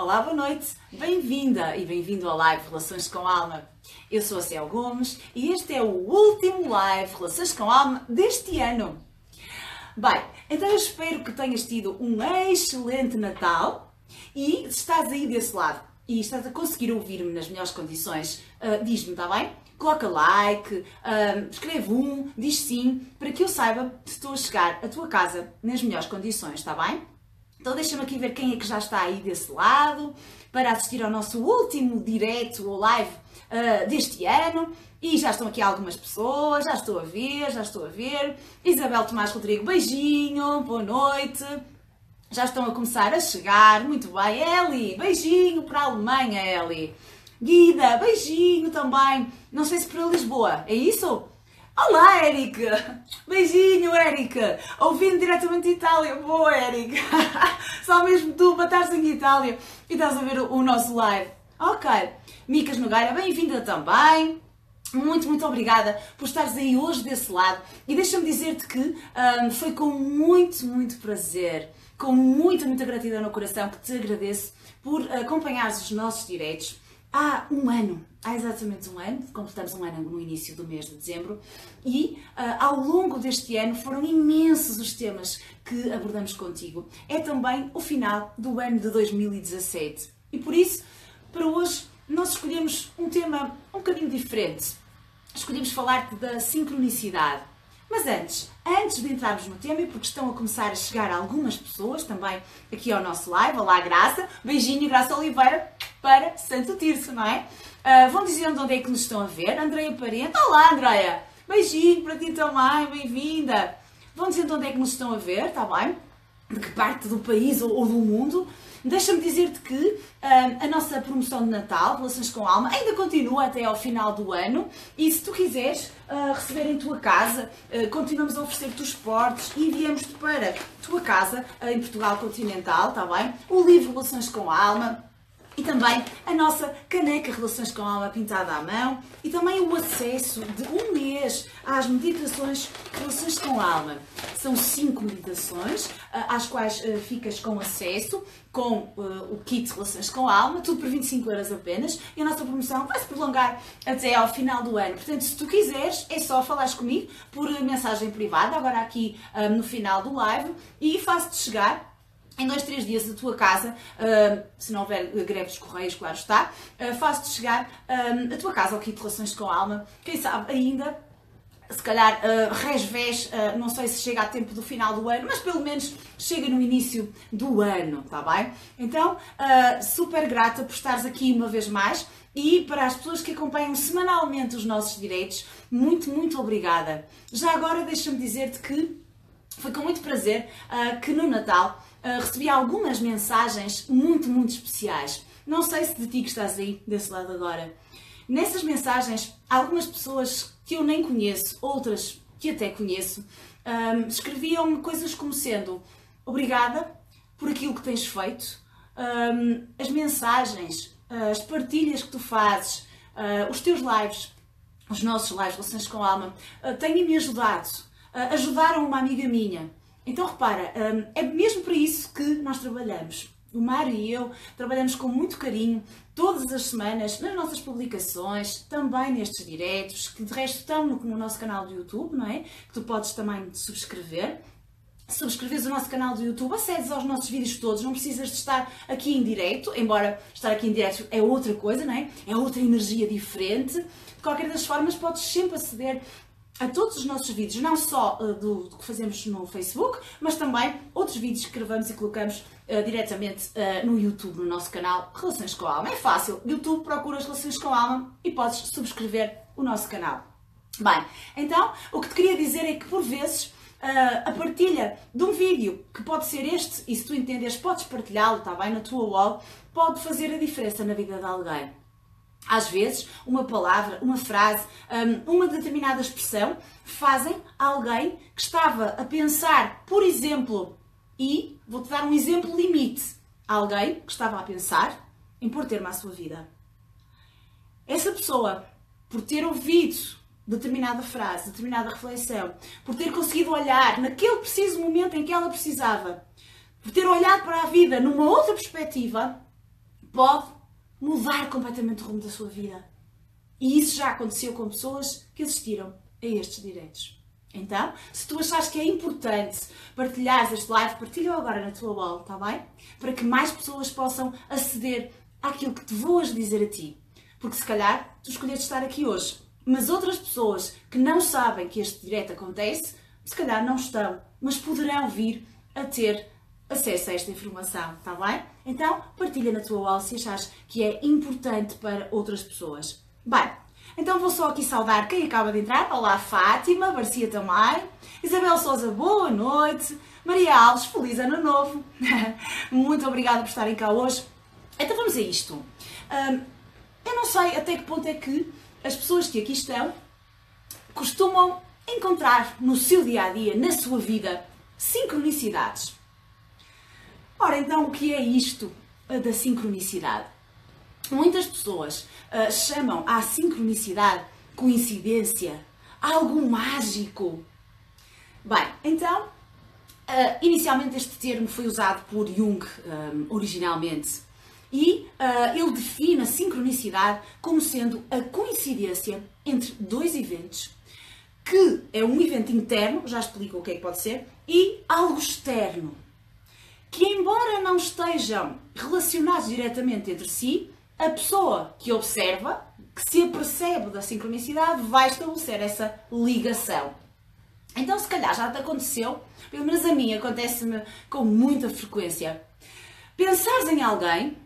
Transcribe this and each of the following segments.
Olá, boa noite, bem-vinda e bem-vindo ao live Relações com Alma. Eu sou a Ciel Gomes e este é o último live Relações com Alma deste ano. Bem, então eu espero que tenhas tido um excelente Natal e se estás aí desse lado e estás a conseguir ouvir-me nas melhores condições, uh, diz-me, está bem? Coloca like, uh, escreve um, diz sim, para que eu saiba se estou a chegar à tua casa nas melhores condições, está bem? Então deixa-me aqui ver quem é que já está aí desse lado para assistir ao nosso último direto ou live uh, deste ano. E já estão aqui algumas pessoas, já estou a ver, já estou a ver. Isabel Tomás Rodrigo, beijinho, boa noite. Já estão a começar a chegar, muito bem. Eli, beijinho para a Alemanha, Eli. Guida, beijinho também. Não sei se para Lisboa, é isso? Olá, Érica! Beijinho, Érica! Ouvindo diretamente de Itália. Boa, Érica! Só mesmo tu para estares em Itália e estás a ver o nosso live. Ok. Micas Nogueira, bem-vinda também. Muito, muito obrigada por estares aí hoje desse lado. E deixa-me dizer-te que um, foi com muito, muito prazer, com muita, muita gratidão no coração que te agradeço por acompanhares os nossos direitos há um ano, há exatamente um ano, completamos um ano no início do mês de dezembro, e uh, ao longo deste ano foram imensos os temas que abordamos contigo. É também o final do ano de 2017. E por isso, para hoje, nós escolhemos um tema um bocadinho diferente. Escolhemos falar da sincronicidade. Mas antes, antes de entrarmos no tema, e porque estão a começar a chegar algumas pessoas também aqui ao nosso live, olá Graça, beijinho Graça Oliveira para Santo Tirso, não é? Uh, vão dizer onde é que nos estão a ver, Andreia Parente, olá Andreia, beijinho para ti também, bem-vinda. Vão dizer onde é que nos estão a ver, está bem? De que parte do país ou, ou do mundo? Deixa-me dizer-te que uh, a nossa promoção de Natal, Relações com Alma, ainda continua até ao final do ano e se tu quiseres uh, receber em tua casa, uh, continuamos a oferecer-te os portes e enviamos-te para tua casa em Portugal continental, está bem? O livro Relações com Alma, e também a nossa caneca Relações com Alma pintada à mão e também o acesso de um mês às meditações Relações com Alma. São cinco meditações ah, às quais ah, ficas com acesso com uh, o kit Relações com Alma, tudo por 25 euros apenas e a nossa promoção vai se prolongar até ao final do ano. Portanto, se tu quiseres, é só falares comigo por mensagem privada, agora aqui no final do live e faço-te chegar em dois, três dias da tua casa, uh, se não houver greves de correios, claro está, uh, faço-te chegar uh, a tua casa ao kit relações com a alma. Quem sabe ainda, se calhar, uh, resvés, uh, não sei se chega a tempo do final do ano, mas pelo menos chega no início do ano, tá bem? Então, uh, super grata por estares aqui uma vez mais. E para as pessoas que acompanham semanalmente os nossos direitos, muito, muito obrigada. Já agora deixa-me dizer-te que foi com muito prazer que no Natal uh, recebi algumas mensagens muito, muito especiais. Não sei se de ti que estás aí desse lado agora. Nessas mensagens, algumas pessoas que eu nem conheço, outras que até conheço, um, escreviam-me coisas como sendo obrigada por aquilo que tens feito, um, as mensagens, as partilhas que tu fazes, uh, os teus lives, os nossos lives, Relações com Alma, uh, têm-me ajudado. Uh, ajudaram uma amiga minha então repara, hum, é mesmo para isso que nós trabalhamos. O Mário e eu trabalhamos com muito carinho todas as semanas nas nossas publicações, também nestes diretos, que de resto estão no, no nosso canal do YouTube, não é? Que tu podes também subscrever subscreves o nosso canal do YouTube, acedes aos nossos vídeos todos, não precisas de estar aqui em direto, embora estar aqui em direto é outra coisa, não é? É outra energia diferente. De qualquer das formas, podes sempre aceder a todos os nossos vídeos, não só uh, do, do, que fazemos no Facebook, mas também outros vídeos que gravamos e colocamos uh, diretamente uh, no YouTube, no nosso canal Relações com a Alma. É fácil, YouTube procuras Relações com a Alma e podes subscrever o nosso canal. Bem, então o que te queria dizer é que por vezes a partilha de um vídeo, que pode ser este, e se tu entenderes, podes partilhá-lo, está bem, na tua wall, pode fazer a diferença na vida de alguém. Às vezes, uma palavra, uma frase, hum, uma determinada expressão fazem alguém que estava a pensar, por exemplo, e vou-te dar um exemplo limite: alguém que estava a pensar em pôr termo à sua vida. Essa pessoa, por ter ouvido determinada frase, determinada reflexão, por ter conseguido olhar naquele preciso momento em que ela precisava, por ter olhado para a vida numa outra perspectiva, pode mudar completamente o rumo da sua vida. E isso já aconteceu com pessoas que assistiram a estes direitos. Então, se tu achares que é importante partilhares este live, partilha agora na tua wall, está bem? Para que mais pessoas possam aceder àquilo que te vou dizer a ti. Porque se calhar tu escolheste estar aqui hoje, mas outras pessoas que não sabem que este direto acontece, se calhar não estão, mas poderão vir a ter acesso a esta informação, está bem? Então, partilha na tua wall se achares que é importante para outras pessoas. Bem, então vou só aqui saudar quem acaba de entrar. Olá, Fátima, Garcia também. Isabel Souza, boa noite. Maria Alves, feliz ano novo. Muito obrigada por estarem cá hoje. Então vamos a isto. Um, eu não sei até que ponto é que as pessoas que aqui estão costumam encontrar no seu dia a dia, na sua vida, sincronicidades. Ora, então, o que é isto da sincronicidade? Muitas pessoas uh, chamam a sincronicidade coincidência, algo mágico. Bem, então, uh, inicialmente este termo foi usado por Jung um, originalmente e uh, ele define a sincronicidade como sendo a coincidência entre dois eventos, que é um evento interno, já explico o que é que pode ser, e algo externo, que embora não estejam relacionados diretamente entre si, a pessoa que observa, que se apercebe da sincronicidade, vai estabelecer essa ligação. Então, se calhar já te aconteceu, pelo menos a mim acontece-me com muita frequência. Pensares em alguém,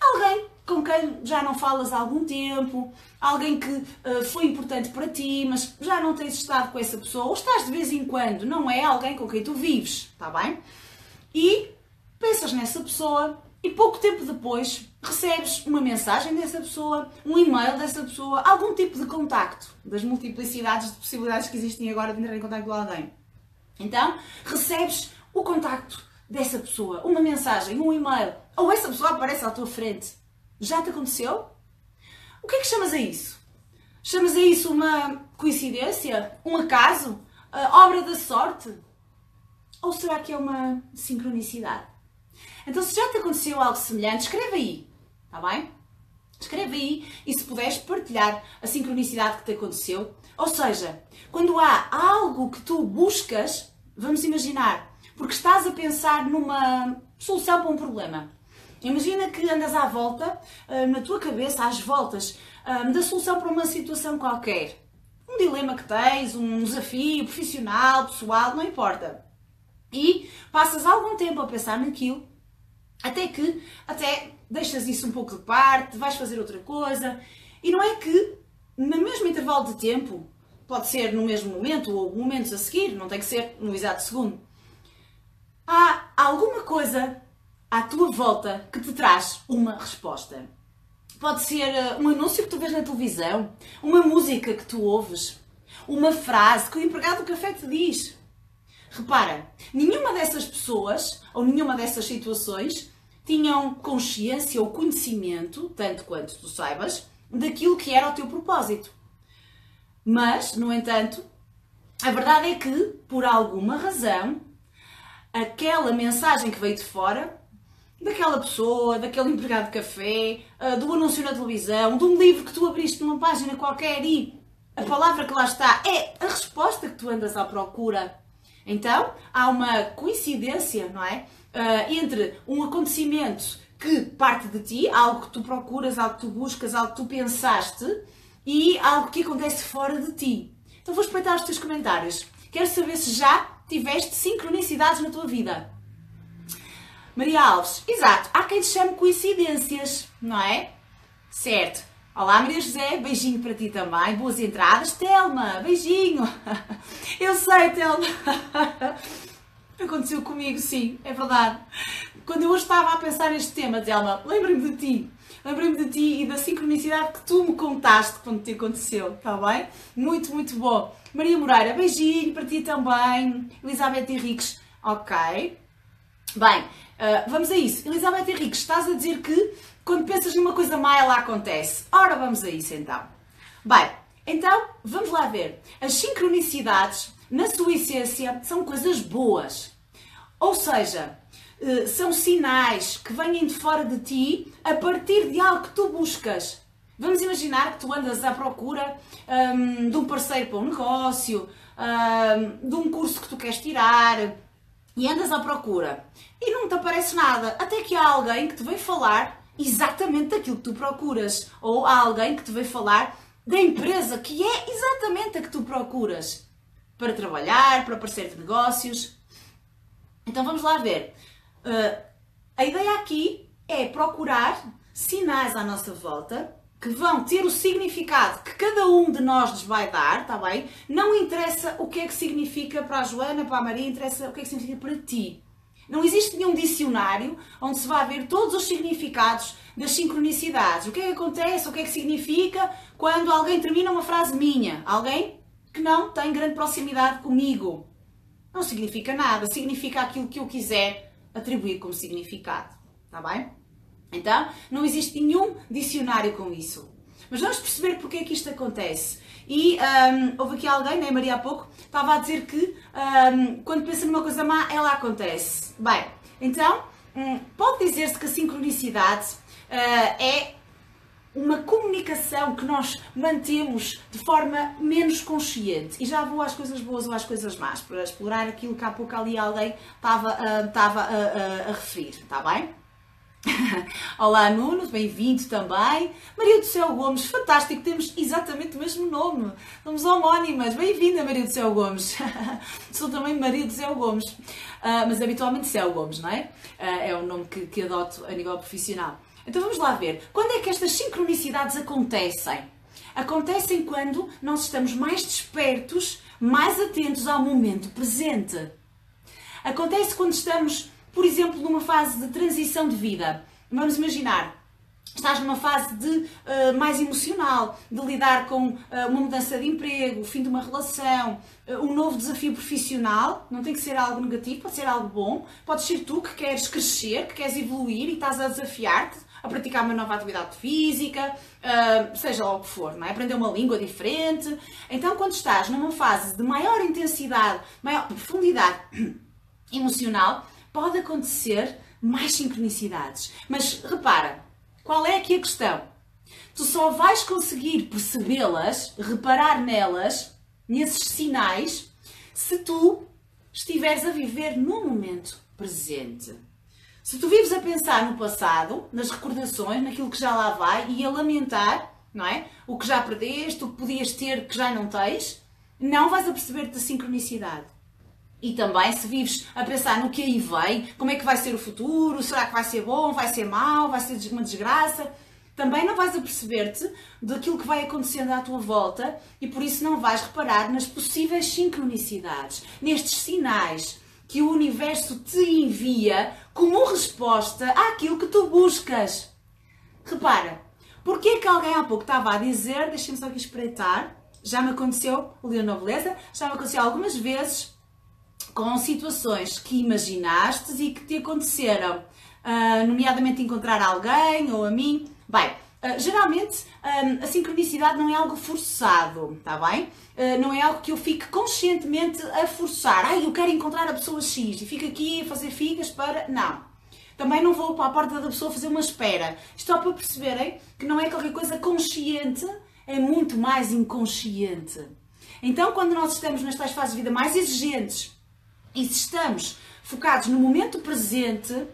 alguém com quem já não falas há algum tempo, alguém que uh, foi importante para ti, mas já não tens estado com essa pessoa, ou estás de vez em quando, não é alguém com quem tu vives, está bem? E pensas nessa pessoa e pouco tempo depois recebes uma mensagem dessa pessoa, um e-mail dessa pessoa, algum tipo de contacto, das multiplicidades de possibilidades que existem agora de entrar em contacto com alguém. Então, recebes o contacto dessa pessoa, uma mensagem, um e-mail, ou essa pessoa aparece à tua frente. Já te aconteceu? O que é que chamas a isso? Chamas a isso uma coincidência? Um acaso? A obra da sorte? Ou será que é uma sincronicidade? Então, se já te aconteceu algo semelhante, escreve aí, está bem? Escreve aí e se puderes partilhar a sincronicidade que te aconteceu. Ou seja, quando há algo que tu buscas, vamos imaginar, porque estás a pensar numa solução para um problema. Imagina que andas à volta, ah, na tua cabeça, às voltas, ah, da solução para uma situação qualquer. Um dilema que tens, um desafio profissional, pessoal, não importa. E passas algum tempo a pensar naquilo até que, até deixas isso um pouco de parte, vais fazer outra coisa. E não é que, no mesmo intervalo de tempo, pode ser no mesmo momento ou momentos a seguir, não tem que ser no exato segundo, há alguma coisa à tua volta que te traz uma resposta. Pode ser eh, um anúncio que tu vês na televisão, uma música que tu ouves, uma frase que o empregado do café te diz. Repara, nenhuma dessas pessoas ou nenhuma dessas situações tinham consciência ou conhecimento, tanto quanto tu saibas, daquilo que era o teu propósito. Mas, no entanto, a verdade é que, por alguma razão, aquela mensagem que veio de fora, daquela pessoa, daquele empregado de café, ah, do anúncio na televisão, de um livro que tu abriste numa página qualquer e a palavra que lá está é a resposta que tu andas à procura então, há uma coincidência, não é? Uh, entre um acontecimento que parte de ti, algo que tu procuras, algo que tu buscas, algo que tu pensaste, e algo que acontece fora de ti. Então vou espreitar os teus comentários. Quero saber se já tiveste sincronicidades na tua vida. Maria Alves, exato, há quem te chame coincidências, não é? Certo. Olá, Maria José, beijinho para ti também. Boas entradas. Telma, beijinho. Eu sei, Telma. Aconteceu comigo, sim, é verdade. Quando eu hoje estava a pensar neste tema, Telma, lembrei-me de ti. Lembrei-me de ti e da sincronicidade que tu me contaste quando te aconteceu, está bem? Muito, muito bom. Maria Moreira, beijinho para ti também. Elizabeth Henriques, ok. Bem, uh, vamos a isso. Elizabeth Henriques, estás a dizer que quando pensas numa coisa má, ela acontece. Ora, vamos a isso então. Bem, então vamos lá ver. As sincronicidades, na sua essência, são coisas boas. Ou seja, uh, são sinais que vêm de fora de ti a partir de algo que tu buscas. Vamos imaginar que tu andas à procura um, de um parceiro para um negócio, um, de um curso que tu queres tirar e andas à procura e não te aparece nada, até que há alguém que te veio falar exatamente daquilo que tu procuras, ou há alguém que te veio falar da empresa que é exatamente a que tu procuras para trabalhar, para parceiro de negócios. Então vamos lá ver. Uh, a ideia aqui é procurar sinais à nossa volta que vão ter o significado que cada um de nós nos vai dar, está bem? Não interessa o que é que significa para a Joana, para a Maria, interessa o que é que significa para ti. Não existe nenhum dicionário onde se vai ver todos os significados das sincronicidades. O que é que acontece, o que é que significa quando alguém termina uma frase minha? Alguém que não tem grande proximidade comigo. Não significa nada, significa aquilo que eu quiser atribuir como significado. Está bem? Então, não existe nenhum dicionário com isso. Mas vamos perceber porque é que isto acontece. E um, houve aqui alguém, né, Maria há pouco, estava a dizer que um, quando pensa numa coisa má, ela acontece. Bem, então, um, pode dizer-se que a sincronicidade uh, é uma comunicação que nós mantemos de forma menos consciente. E já vou às coisas boas ou às coisas más, para explorar aquilo que há pouco ali alguém estava, uh, estava a, a, a referir, está bem? Olá Nuno, bem-vindo também. Maria do Céu Gomes, fantástico, temos exatamente o mesmo nome. Somos homónimas. Bem-vinda, Maria do Céu Gomes. Sou também Maria do Céu Gomes, uh, mas habitualmente Céu Gomes, não é? Uh, é o nome que, que adoto a nível profissional. Então vamos lá ver. Quando é que estas sincronicidades acontecem? Acontecem quando nós estamos mais despertos, mais atentos ao momento presente. Acontece quando estamos por exemplo, numa fase de transição de vida. Vamos imaginar, estás numa fase de uh, mais emocional, de lidar com uh, uma mudança de emprego, o fim de uma relação, uh, um novo desafio profissional, não tem que ser algo negativo, pode ser algo bom, pode ser tu que queres crescer, que queres evoluir e estás a desafiar-te a praticar uma nova atividade física, seja lá o que for, não é? aprender uma língua diferente. Então, quando estás numa fase de maior intensidade, maior profundidade emocional, pode acontecer mais sincronicidades. Mas repara, qual é aqui a questão? Tu só vais conseguir percebê-las, reparar nelas, nesses sinais, se tu estiveres a viver no momento presente. Se tu vives a pensar no passado, nas recordações, naquilo que já lá vai e a lamentar, não é? O que já perdeste, o que podias ter que já não tens, não vais a perceber-te da sincronicidade. E também se vives a pensar no que aí vem, como é que vai ser o futuro, será que vai ser bom, vai ser mau, vai ser uma desgraça, também não vais a perceber-te daquilo que vai acontecendo à tua volta e por isso não vais reparar nas possíveis sincronicidades, nestes sinais que o universo te envia como resposta àquilo que tu buscas. Repara, porque é que alguém há pouco estava a dizer, deixem-me só aqui espreitar, já me aconteceu, Leonor Beleza, já me aconteceu algumas vezes com situações que imaginaste e que te aconteceram, uh, nomeadamente encontrar alguém ou a mim. Bem, uh, geralmente um, a sincronicidade não é algo forçado, está bem? Uh, não é algo que eu fique conscientemente a forçar. Ai, eu quero encontrar a pessoa X e fico aqui a fazer figas para. Não. Também não vou para a porta da pessoa fazer uma espera. Isto é para perceberem que não é qualquer coisa consciente, é muito mais inconsciente. Então, quando nós estamos nestas fases de vida mais exigentes, e se estamos focados no momento presente,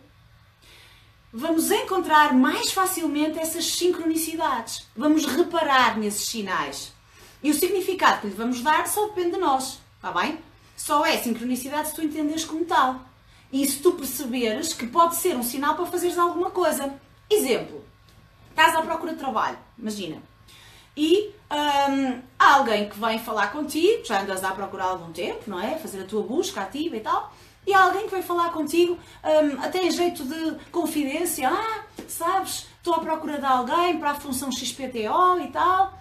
vamos encontrar mais facilmente essas sincronicidades. Vamos reparar nesses sinais. E o significado que lhe vamos dar só depende de nós, está bem? Só é sincronicidade se tu entenderes como tal. E se tu perceberes que pode ser um sinal para fazeres alguma coisa. Exemplo, estás à procura de trabalho, imagina e um, há alguém que vem falar contigo, já andas a procurar algum tempo, não é? Fazer a tua busca ativa e tal. E há alguém que vem falar contigo, um, até em jeito de confidência. Ah, sabes, estou à procura de alguém para a função XPTO e tal.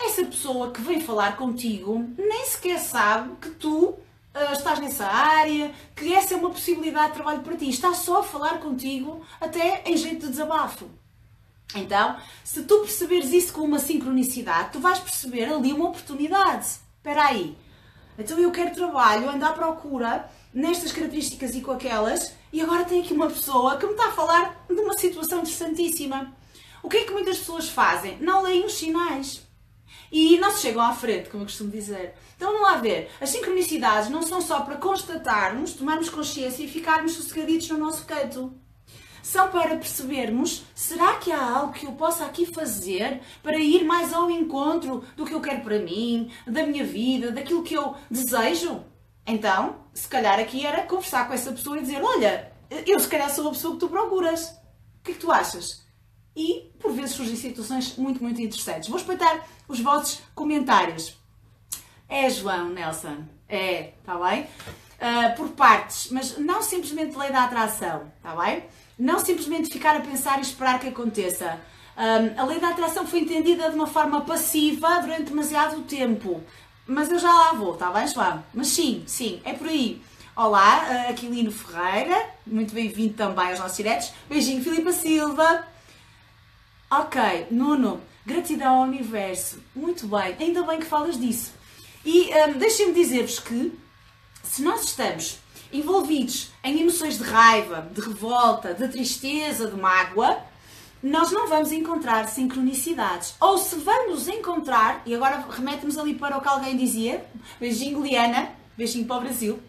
Essa pessoa que vem falar contigo nem sequer sabe que tu uh, estás nessa área, que essa é uma possibilidade de trabalho para ti. Está só a falar contigo, até em jeito de desabafo. Então, se tu perceberes isso com uma sincronicidade, tu vais perceber ali uma oportunidade. Espera aí. Então eu quero trabalho, ando à procura nestas características e com aquelas E agora tem aqui uma pessoa que me está a falar de uma situação interessantíssima. O que é que muitas pessoas fazem? Não leem os sinais. E não se chegam à frente, como eu costumo dizer. Então vamos lá ver. As sincronicidades não são só para constatarmos, tomarmos consciência e ficarmos sossegaditos no nosso canto. São para percebermos, será que há algo que eu possa aqui fazer para ir mais ao encontro do que eu quero para mim, da minha vida, daquilo que eu desejo? Então, se calhar aqui era conversar com essa pessoa e dizer, olha, eu se calhar sou a pessoa que tu procuras. O que é que tu achas? E, por vezes, surgem situações muito, muito interessantes. Vou espreitar os vossos comentários. É, João Nelson. É, está bem? Uh, por partes, mas não simplesmente lei da atração, está bem? Não simplesmente ficar a pensar e esperar que aconteça. Um, a lei da atração foi entendida de uma forma passiva durante demasiado tempo. Mas eu já lá vou, está bem, João? Mas sim, sim, é por aí. Olá, uh, Aquilino Ferreira, muito bem-vindo também aos nossos diretos. Beijinho, Filipa Silva. Ok, Nuno, gratidão ao universo. Muito bem, ainda bem que falas disso. E um, deixem-me dizer-vos que se nós estamos envolvidos em emoções de raiva, de revolta, de tristeza, de mágoa, nós não vamos encontrar sincronicidades. Ou se vamos encontrar, e agora remete-nos ali para o que alguém dizia, beijinho Liana, beijinho para o Brasil,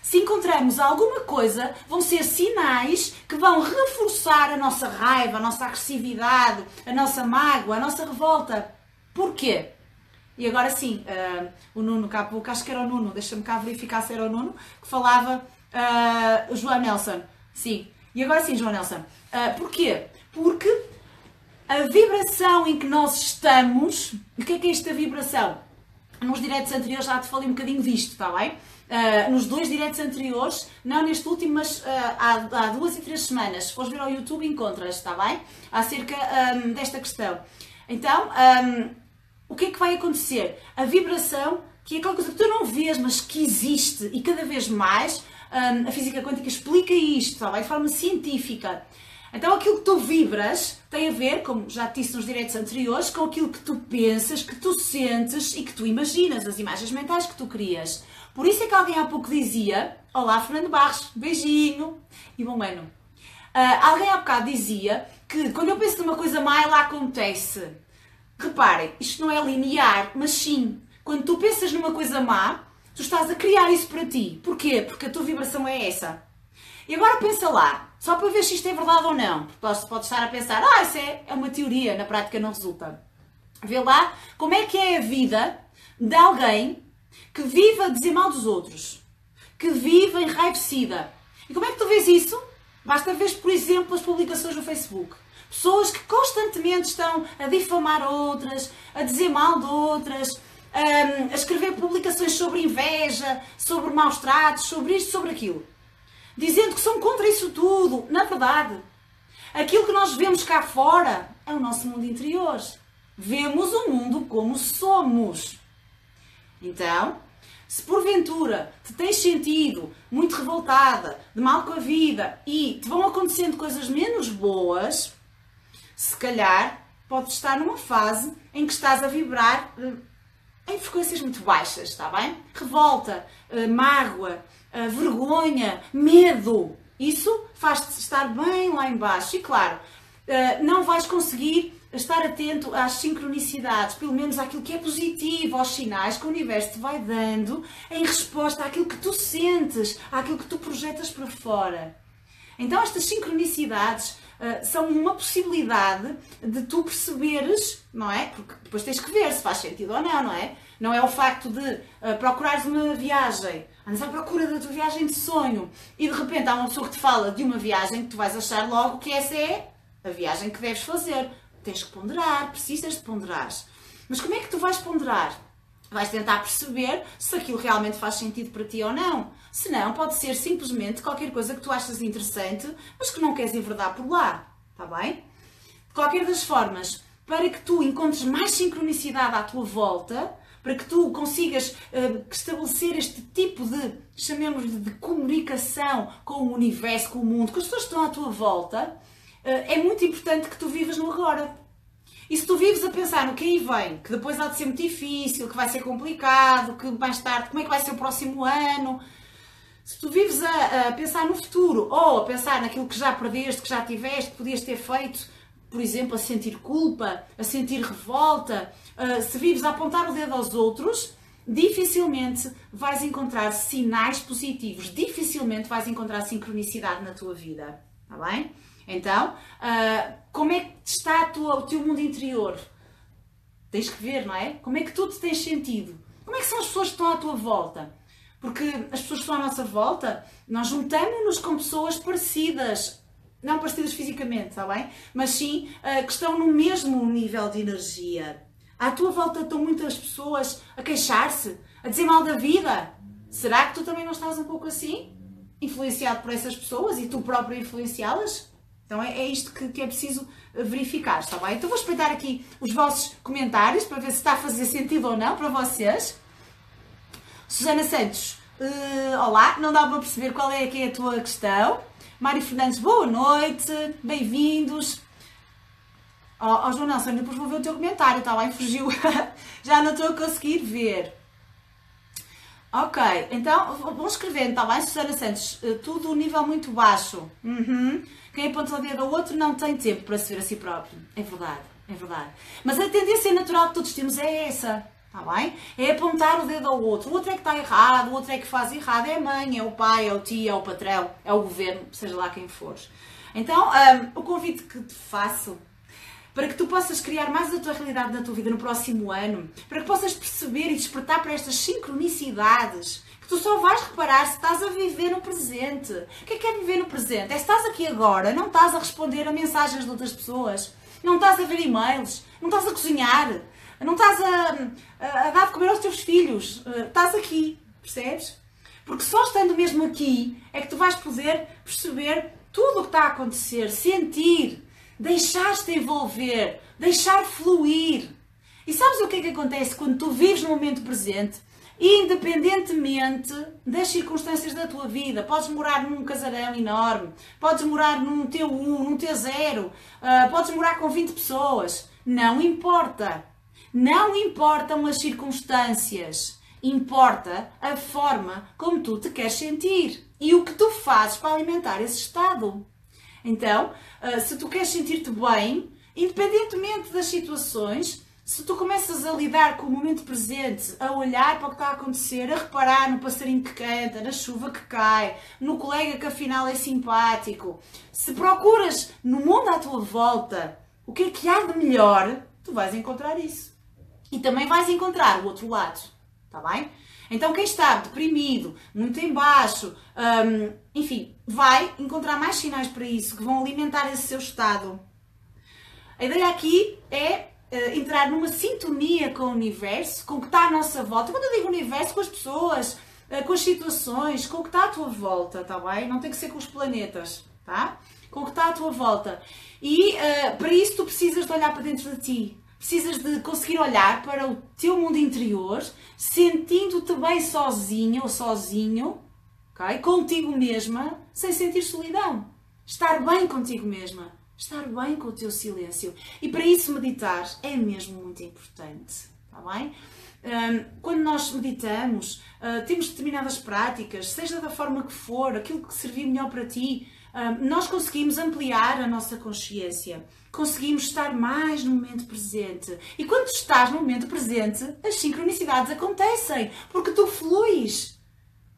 se encontramos alguma coisa, vão ser sinais que vão reforçar a nossa raiva, a nossa agressividade, a nossa mágoa, a nossa revolta. Porquê? E agora sim, uh, o Nuno, cá pouco, acho que era o Nuno, deixa-me cá verificar se era o Nuno, que falava uh, João Nelson. Sim. E agora sim, João Nelson. Uh, porquê? Porque a vibração em que nós estamos, o que é que é esta vibração? Nos diretos anteriores já te falei um bocadinho disto, está bem? Uh, nos dois diretos anteriores, não neste último, mas uh, há, há, duas e três semanas. Se fores ver ao YouTube, encontras, está bem? Acerca um, desta questão. Então, um, o que é que vai acontecer? A vibração, que é aquela coisa que tu não vês, mas que existe e cada vez mais, um, a física quântica explica isto, está bem? De forma científica. Então aquilo que tu vibras tem a ver, como já te disse nos direitos anteriores, com aquilo que tu pensas, que tu sentes e que tu imaginas, as imagens mentais que tu crias. Por isso é que alguém há pouco dizia, olá Fernando Barros, beijinho e bom ano. Uh, alguém há bocado dizia que quando eu penso numa coisa má, ela acontece. Reparem, isto não é linear, mas sim, quando tu pensas numa coisa má, tu estás a criar isso para ti. Porquê? Porque a tua vibração é essa. E agora pensa lá, só para ver se isto é verdade ou não. Porque pode estar a pensar, ah, isso é, é uma teoria, na prática não resulta. Vê lá como é que é a vida de alguém que vive a dizer mal dos outros, que vive enraivecida. E como é que tu vês isso? Basta ver, por exemplo, as publicações no Facebook. Pessoas que constantemente estão a difamar outras, a dizer mal de outras, a escrever publicações sobre inveja, sobre maus tratos, sobre isto, sobre aquilo. Dizendo que são contra isso tudo. Na verdade, aquilo que nós vemos cá fora é o nosso mundo interior. Vemos o mundo como somos. Então, se porventura te tens sentido muito revoltada, de mal com a vida e te vão acontecendo coisas menos boas, se calhar podes estar numa fase em que estás a vibrar eh, em frequências muito baixas, está bem? Revolta, eh, mágoa, eh, vergonha, medo. Isso faz-te estar bem lá embaixo. E claro, não vais conseguir estar atento às sincronicidades, pelo menos àquilo que é positivo, aos sinais que o universo te vai dando em resposta àquilo que tu sentes, àquilo que tu projetas para fora. Então, estas sincronicidades uh, são uma possibilidade de tu perceberes, não é? Porque depois tens que ver se faz sentido ou não, não é? Não é o facto de uh, procurares uma viagem, andas à procura da tua viagem de sonho e de repente há uma pessoa que te fala de uma viagem que tu vais achar logo que essa é a viagem que deves fazer. Tens que ponderar, precisas de ponderar. Mas como é que tu vais ponderar? Vais tentar perceber se aquilo realmente faz sentido para ti ou não. Se não, pode ser simplesmente qualquer coisa que tu achas interessante, mas que não queres enverdar por lá. Está bem? De qualquer das formas, para que tu encontres mais sincronicidade à tua volta, para que tu consigas uh, estabelecer este tipo de, chamemos de, de comunicação com o universo, com o mundo, com as pessoas que estão à tua volta, uh, é muito importante que tu vivas no agora. E se tu vives a pensar no que aí vem, que depois há de ser muito difícil, que vai ser complicado, que mais tarde, como é que vai ser o próximo ano, se tu vives a, a, pensar no futuro ou a pensar naquilo que já perdeste, que já tiveste, que podias ter feito, por exemplo, a sentir culpa, a sentir revolta, uh, se vives a apontar o dedo aos outros, dificilmente vais encontrar sinais positivos, dificilmente vais encontrar sincronicidade na tua vida. Está bem? Então, uh, como é que está tua, o teu mundo interior? Tens que ver, não é? Como é que tu te tens sentido? Como é que são as pessoas que estão à tua volta? Porque as pessoas que estão à nossa volta, nós juntamos-nos com pessoas parecidas, não parecidas fisicamente, está bem? Mas sim uh, que estão no mesmo nível de energia. À tua volta estão muitas pessoas a queixar-se, a dizer mal da vida. Será que tu também não estás um pouco assim? Influenciado por essas pessoas e tu próprio influenciá-las? Então é, é isto que, que, é preciso verificar, está bem? Então vou espreitar aqui os vossos comentários para ver se está a fazer sentido ou não para vocês. Susana Santos, uh, olá, não dá para perceber qual é que é a tua questão. Mário Fernandes, boa noite, bem-vindos. Ó oh, oh, João Nelson, depois vou ver o teu comentário, está bem? Fugiu, já não estou a conseguir ver. Ok, então vou escrevendo, está bem, Susana Santos? Uh, tudo nível muito baixo. Uhum. Quem aponta o dedo ao outro não tem tempo para se ver a si próprio. É verdade, é verdade. Mas a tendência natural que todos temos é essa. Está bem? É apontar o dedo ao outro. O outro é que está errado, o outro é que faz errado. É a mãe, é o pai, é o tio, é o patrão, é o governo, seja lá quem fores. Então, um, o convite que te faço para que tu possas criar mais a tua realidade na tua vida no próximo ano, para que possas perceber e despertar para estas sincronicidades que tu só vais reparar se estás a viver no presente. O que é que é viver no presente? É se estás aqui agora, não estás a responder a mensagens de outras pessoas, não estás a ver e-mails, não estás a cozinhar, não estás a, a, dar de comer aos teus filhos, eh, estás aqui, percebes? Porque só estando mesmo aqui é que tu vais poder perceber tudo o que está a acontecer, sentir, deixar-te envolver, deixar fluir. E sabes o que é que acontece quando tu vives no momento presente? Independentemente das circunstâncias da tua vida, podes morar num casarão enorme, podes morar num T1, num T0, uh, podes morar com 20 pessoas, não importa. Não importam as circunstâncias, importa a forma como tu te queres sentir e o que tu fazes para alimentar esse estado. Então, ah, se tu queres sentir-te bem, independentemente das situações, se tu começas a lidar com o momento presente, a olhar para o que está a acontecer, a reparar no passarinho que canta, na chuva que cai, no colega que afinal é simpático, se procuras no mundo à tua volta o que é que há de melhor, tu vais encontrar isso. E também vais encontrar o outro lado, está bem? Então quem está deprimido, muito em baixo, hum, enfim, vai encontrar mais sinais para isso, que vão alimentar esse seu estado. A ideia aqui é uh, entrar numa sintonia com o universo, com o que está à nossa volta. Quando eu digo universo, com as pessoas, uh, com as situações, com o que está à tua volta, tá bem? Não tem que ser com os planetas, tá? Com o que está à tua volta. E uh, para isso tu precisas de olhar para dentro de ti precisas de conseguir olhar para o teu mundo interior, sentindo-te bem sozinho ou sozinho, okay? contigo mesma, sem sentir solidão. Estar bem contigo mesma, estar bem com o teu silêncio. E para isso meditar é mesmo muito importante, está bem? quando nós meditamos, ah, temos determinadas práticas, seja da forma que for, aquilo que servir melhor para ti, nós conseguimos ampliar a nossa consciência conseguimos estar mais no momento presente. E quando estás no momento presente, as sincronicidades acontecem, porque tu fluis.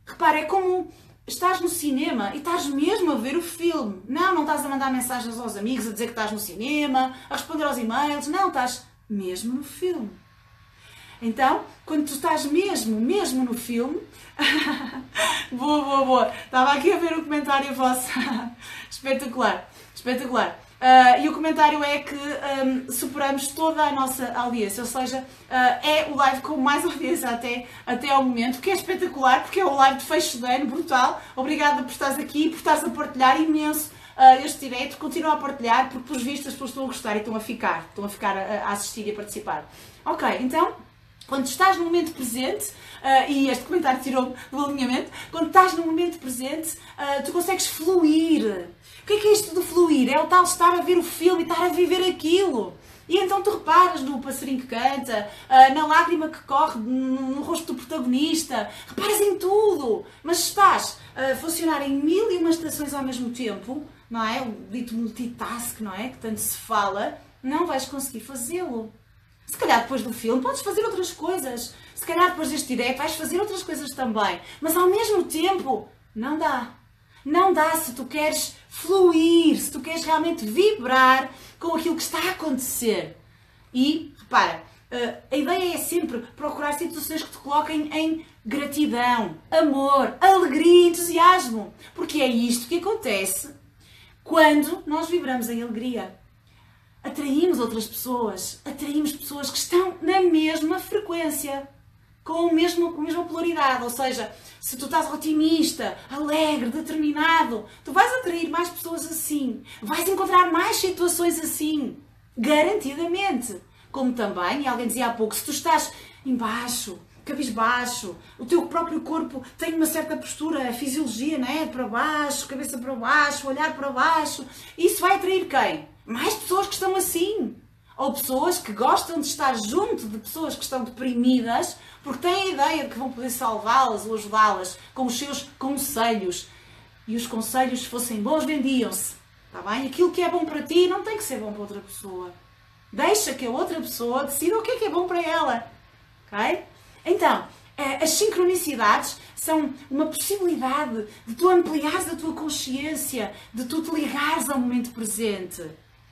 Repara, é como estás no cinema e estás mesmo a ver o filme. Não, não estás a mandar mensagens aos amigos a dizer que estás no cinema, a responder aos e-mails. Não, estás mesmo no filme. Então, quando tu estás mesmo, mesmo no filme. boa, boa, boa. Estava aqui a ver o comentário vosso. espetacular, espetacular. Uh, e o comentário é que um, superamos toda a nossa audiência, ou seja, uh, é o live com mais audiência até, até ao momento, que é espetacular, porque é o live de fecho de ano, brutal. Obrigada por estares aqui, por estares a partilhar imenso uh, este direito. Continua a partilhar, porque pelos vistos as pessoas estão a gostar e estão a ficar, estão a ficar a, a assistir e a participar. Ok, então, quando estás no momento presente, Uh, e este comentário tirou-me do alinhamento. Quando estás no momento presente, uh, tu consegues fluir que é que é isto de fluir? É o tal estar a ver o filme e estar a viver aquilo. E então tu reparas no passarinho que canta, ah, na lágrima que corre no rosto do protagonista, reparas em tudo, mas estás uh, funcionar em mil e uma estações ao mesmo tempo, não é? O dito multitask, não é? Que tanto se fala, não vais conseguir fazê-lo. Se calhar depois do filme podes fazer outras coisas. Se calhar depois deste direto vais fazer outras coisas também. Mas ao mesmo tempo, não dá. Não dá se tu queres fluir, se tu queres realmente vibrar com aquilo que está a acontecer. E, repara, eh, a ideia é sempre procurar situações que te coloquem em gratidão, amor, alegria, entusiasmo. Porque é isto que acontece quando nós vibramos em alegria atraímos outras pessoas, atraímos pessoas que estão na mesma frequência, com a mesma, a mesma polaridade. Ou seja, se tu estás otimista, alegre, determinado, tu vais atrair mais pessoas assim, vais encontrar mais situações assim, garantidamente. Como também, e alguém dizia há pouco, se tu estás embaixo, cabisbaixo, o teu próprio corpo tem uma certa postura, a fisiologia, né? Para baixo, cabeça para baixo, olhar para baixo, isso vai atrair quem? mais pessoas que estão assim. Ou pessoas que gostam de estar junto de pessoas que estão deprimidas porque têm a ideia de que vão poder salvá-las ou ajudá-las com os seus conselhos. E os conselhos, se fossem bons, vendiam-se. Está bem? Aquilo que é bom para ti não tem que ser bom para outra pessoa. Deixa que a outra pessoa decida o que é que é bom para ela. Ok? Então, eh, as sincronicidades são uma possibilidade de tu ampliares a tua consciência, de tu te ligares ao momento presente.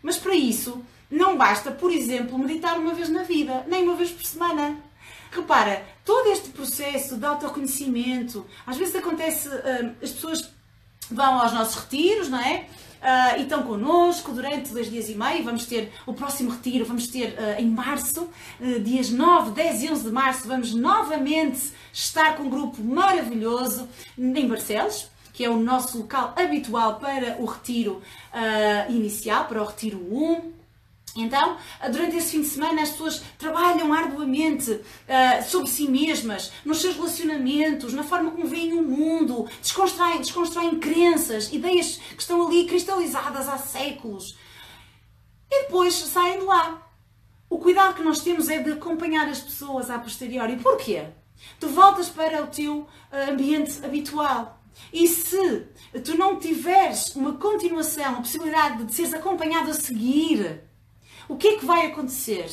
Mas para isso, não basta, por exemplo, meditar uma vez na vida, nem uma vez por semana. Repara, todo este processo de autoconhecimento, às vezes acontece, uh, as pessoas vão aos nossos retiros, não é? Uh, e estão connosco durante dois dias e meio. Vamos ter o próximo retiro, vamos ter uh, em março, uh, dias 9, 10 e 11 de março, vamos novamente estar com um grupo maravilhoso em Barcelos que é o nosso local habitual para o retiro inicial, para o retiro 1. Então, durante esse fim de semana, as pessoas trabalham arduamente uh, sobre si mesmas, nos seus relacionamentos, na forma como veem o mundo, desconstroem, desconstroem crenças, ideias que estão ali cristalizadas há séculos. E depois saem de lá. O cuidado que nós temos é de acompanhar as pessoas a posteriori. Porquê? Tu voltas para o teu ambiente habitual. E se tu não tiveres uma continuação, a possibilidade de seres acompanhado a seguir, o que é que vai acontecer?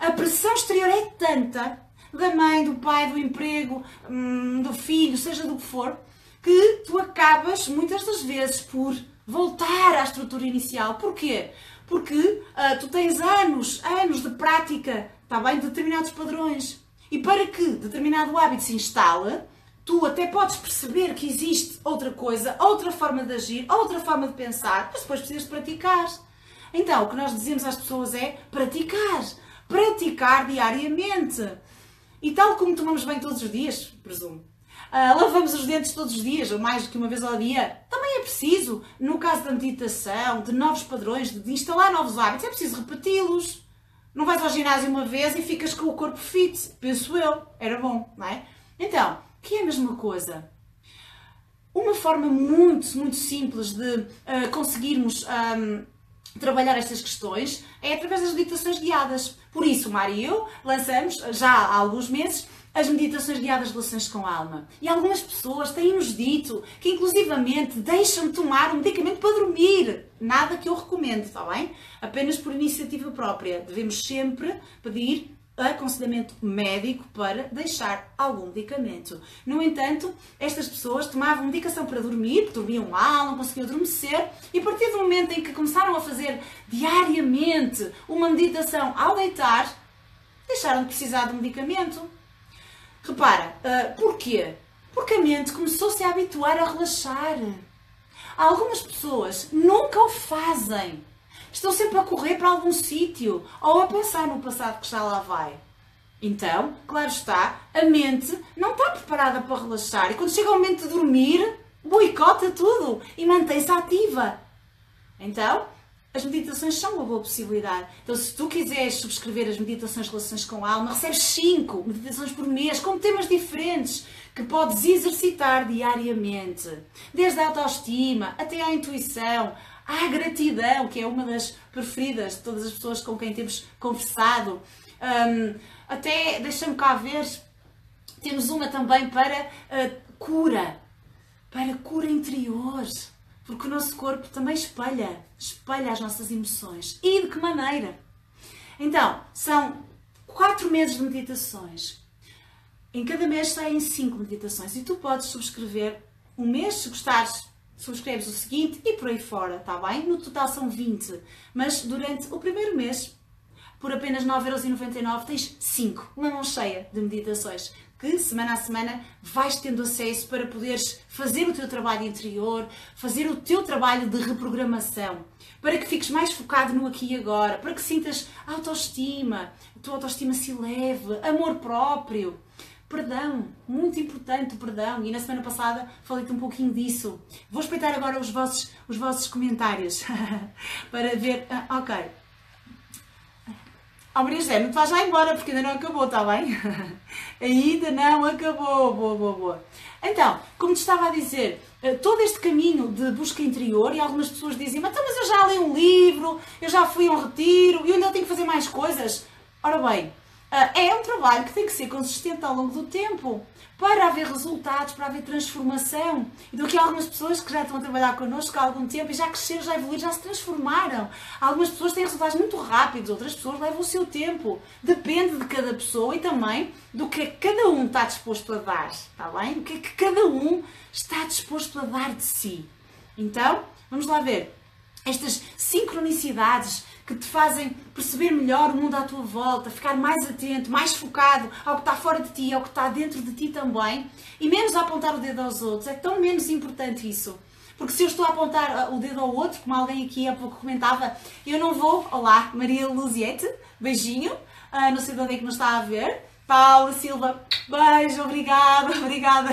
A pressão exterior é tanta da mãe, do pai, do emprego, hum, do filho, seja do que for, que tu acabas muitas das vezes por voltar à estrutura inicial. Porquê? Porque uh, tu tens anos, anos de prática, está bem, de determinados padrões. E para que determinado hábito se instale, tu até podes perceber que existe outra coisa, outra forma de agir, outra forma de pensar, mas depois precisas de praticar. Então, o que nós dizemos às pessoas é praticar. Praticar diariamente. E tal como tomamos bem todos os dias, presumo, uh, lavamos os dentes todos os dias, ou mais do que uma vez ao dia, também é preciso, no caso da meditação, de novos padrões, de instalar novos hábitos, é preciso repeti-los. Não vais ao ginásio uma vez e ficas com o corpo fit, penso eu. Era bom, não é? Então, que é a mesma coisa. Uma forma muito, muito simples de uh, conseguirmos um, trabalhar estas questões é através das meditações guiadas. Por isso, Mário e eu lançamos já há alguns meses as meditações guiadas de relações com a alma. E algumas pessoas têm-nos dito que, inclusivamente, deixam de tomar um medicamento para dormir. Nada que eu recomendo, está bem? Apenas por iniciativa própria. Devemos sempre pedir aconselhamento médico para deixar algum medicamento. No entanto, estas pessoas tomavam medicação para dormir, dormiam mal, não conseguiam adormecer, e a partir do momento em que começaram a fazer diariamente uma meditação ao deitar, deixaram de precisar de medicamento. Repara, uh, porquê? Porque a mente começou-se a habituar a relaxar. Algumas pessoas nunca o fazem estão sempre a correr para algum sítio ou a pensar no passado que já lá vai. Então, claro está, a mente não está preparada para relaxar e quando chega o momento de dormir, boicota tudo e mantém-se ativa. Então, as meditações são uma boa possibilidade. Então, se tu quiseres subscrever as meditações Relações com a Alma, recebes 5 meditações por mês com temas diferentes que podes exercitar diariamente. Desde a autoestima até à intuição, à gratidão, que é uma das preferidas de todas as pessoas com quem temos conversado. Um, até, deixa-me cá ver, temos uma também para uh, cura. para cura interior. Porque o nosso corpo também espelha, espelha as nossas emoções. E de que maneira? Então, são quatro meses de meditações. Em cada mês saem cinco meditações e tu podes subscrever um mês, se gostares, subscreves o seguinte e por aí fora, está bem? No total são 20, mas durante o primeiro mês, por apenas 9,99€ tens 5, uma mão cheia de meditações que semana a semana vais tendo acesso para poderes fazer o teu trabalho interior, fazer o teu trabalho de reprogramação, para que fiques mais focado no aqui e agora, para que sintas autoestima, a tua autoestima se eleve, amor próprio. Perdão, muito importante o perdão. E na semana passada falei-te um pouquinho disso. Vou espreitar agora os vossos, os vossos comentários para ver. Ah, ok. Oh, Maria José, não te vais já embora porque ainda não acabou, está bem? ainda não acabou. Boa, boa, boa. Então, como te estava a dizer, eh, todo este caminho de busca interior, e algumas pessoas dizem, mas, eu já li um livro, eu já fui a um retiro, e eu ainda tenho que fazer mais coisas. Ora bem, é um trabalho que tem que ser consistente ao longo do tempo para haver resultados, para haver transformação. E do que algumas pessoas que já estão a trabalhar connosco há algum tempo e já cresceram, já evoluíram, já se transformaram. Algumas pessoas têm resultados muito rápidos, outras pessoas levam o seu tempo. Depende de cada pessoa e também do que cada um está disposto a dar, está bem? O que é que cada um está disposto a dar de si. Então, vamos lá ver. Estas sincronicidades que te fazem perceber melhor o mundo à tua volta, ficar mais atento, mais focado ao que está fora de ti, ao que está dentro de ti também, e menos a apontar o dedo aos outros. É tão menos importante isso. Porque se eu estou a apontar ah, o dedo ao outro, como alguém aqui há pouco comentava, eu não vou. Olá, Maria Luziette, beijinho. Uh, não sei de onde é que nos está a ver. Paula Silva, beijo, obrigada, obrigada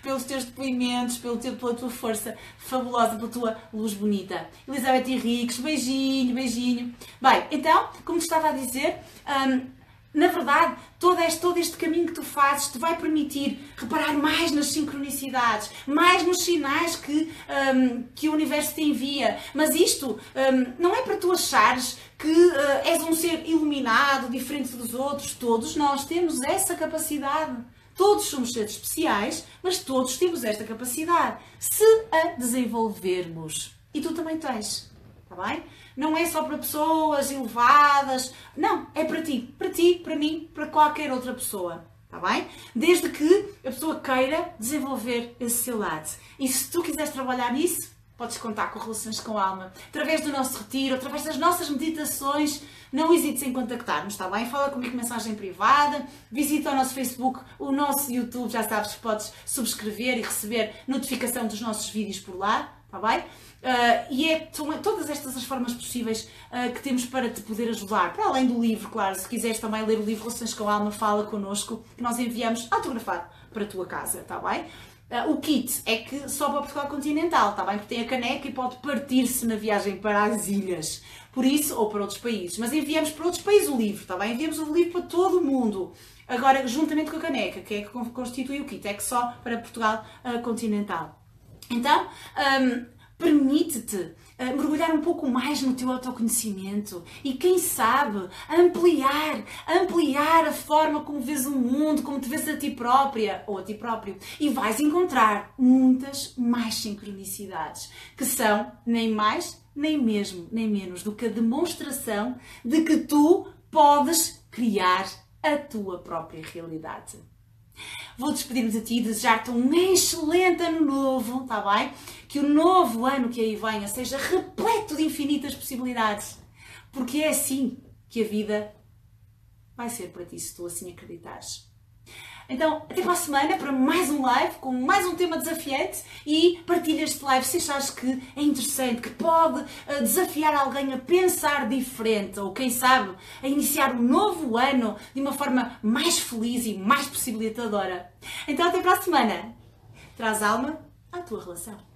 pelos teus depoimentos, pelo teu, pela tua força fabulosa, pela tua luz bonita. Elizabeth Henriques, beijinho, beijinho. Bem, então, como estava a dizer, um, na verdade, todo este, todo este caminho que tu fazes te vai permitir reparar mais nas sincronicidades, mais nos sinais que, um, que o universo te envia. Mas isto um, não é para tu achares que uh, és um ser iluminado, diferente dos outros. Todos nós temos essa capacidade. Todos somos seres especiais, mas todos temos esta capacidade. Se a desenvolvermos. E tu também tens. Está bem? Não é só para pessoas elevadas. Não, é para ti. Para ti, para mim, para qualquer outra pessoa. Está bem? Desde que a pessoa queira desenvolver esse seu lado. E se tu quiseres trabalhar nisso, podes contar com Relações com Alma. Através do nosso retiro, através das nossas meditações. Não hesites em contactar-nos, está bem? Fala comigo mensagem privada, visita o nosso Facebook, o nosso YouTube, já sabes que podes subscrever e receber notificação dos nossos vídeos por lá, está bem? Uh, e é, são todas estas as formas possíveis uh, que temos para te poder ajudar. Para além do livro, claro, se quiseres também ler o livro Relações com a Alma, fala connosco, que nós enviamos autografado para a tua casa, está bem? Uh, o kit é que só para Portugal continental, está bem? Porque tem a caneca e pode partir-se na viagem para as ilhas. Por isso, ou para outros países. Mas enviamos para outros países o livro, está bem? Enviamos o livro para todo o mundo. Agora, juntamente com a caneca, que é que constitui o kit, é que só para Portugal continental. Então, um, Permite-te uh, mergulhar um pouco mais no teu autoconhecimento e, quem sabe, ampliar, ampliar a forma como vês o mundo, como te vês a ti própria ou a ti próprio. E vais encontrar muitas mais sincronicidades, que são nem mais, nem mesmo, nem menos do que a demonstração de que tu podes criar a tua própria realidade. Vou despedir-me de ti e desejar-te um excelente ano novo, está bem? Que o novo ano que aí venha seja repleto de infinitas possibilidades. Porque é assim que a vida vai ser para ti, se tu assim acreditares. Então, até para a semana para mais um live com mais um tema desafiante e partilha este live se achares que é interessante, que pode uh, desafiar alguém a pensar diferente ou, quem sabe, a iniciar um novo ano de uma forma mais feliz e mais possibilitadora. Então, até para a semana. Traz alma à tua relação.